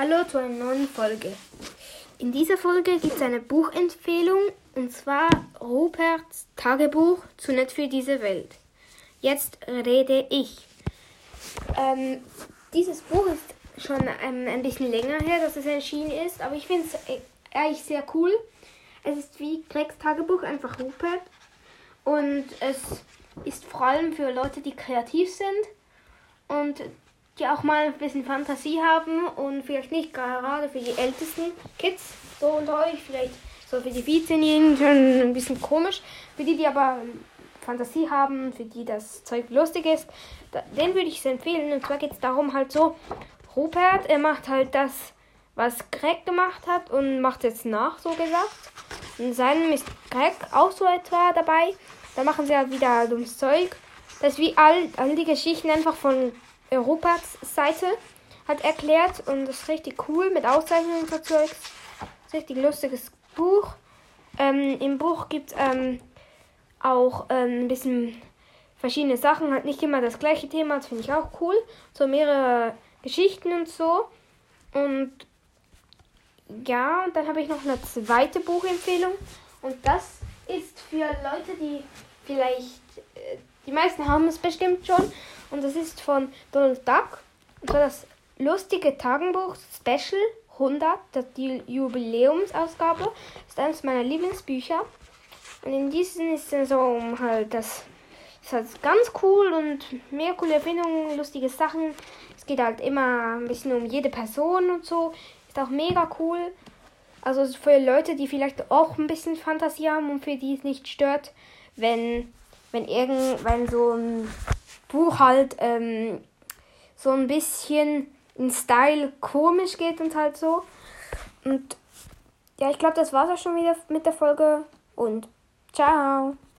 Hallo zu einer neuen Folge. In dieser Folge gibt es eine Buchempfehlung und zwar Ruperts Tagebuch zu nett für diese Welt. Jetzt rede ich. Ähm, dieses Buch ist schon ähm, ein bisschen länger her, dass es erschienen ist, aber ich finde es äh, eigentlich sehr cool. Es ist wie Gregs Tagebuch, einfach Rupert. Und es ist vor allem für Leute, die kreativ sind und die auch mal ein bisschen Fantasie haben und vielleicht nicht gerade für die ältesten Kids, so unter euch, vielleicht so für die 14-Jährigen schon ein bisschen komisch, für die, die aber Fantasie haben, für die das Zeug lustig ist, den würde ich es empfehlen. Und zwar geht es darum halt so, Rupert, er macht halt das, was Greg gemacht hat und macht jetzt nach, so gesagt. In seinem ist Greg auch so etwa dabei. Da machen sie halt wieder dummes Zeug. Das ist wie all, all die Geschichten einfach von Europas Seite hat erklärt und das ist richtig cool mit Auszeichnungen Zeugs. Richtig lustiges Buch. Ähm, Im Buch gibt es ähm, auch ähm, ein bisschen verschiedene Sachen, halt nicht immer das gleiche Thema, das finde ich auch cool. So mehrere Geschichten und so. Und ja, und dann habe ich noch eine zweite Buchempfehlung. Und das ist für Leute, die vielleicht, äh, die meisten haben es bestimmt schon. Und das ist von Donald Duck. Und zwar das lustige Tagebuch Special 100, das die Jubiläumsausgabe. Das ist eines meiner Lieblingsbücher. Und in diesem ist es so um halt das ist halt ganz cool und mehr coole Erfindungen, lustige Sachen. Es geht halt immer ein bisschen um jede Person und so. Ist auch mega cool. Also für Leute, die vielleicht auch ein bisschen Fantasie haben und für die es nicht stört, wenn, wenn irgend, wenn so ein Buch halt ähm, so ein bisschen in Style komisch geht und halt so. Und ja, ich glaube, das war's auch schon wieder mit der Folge und ciao.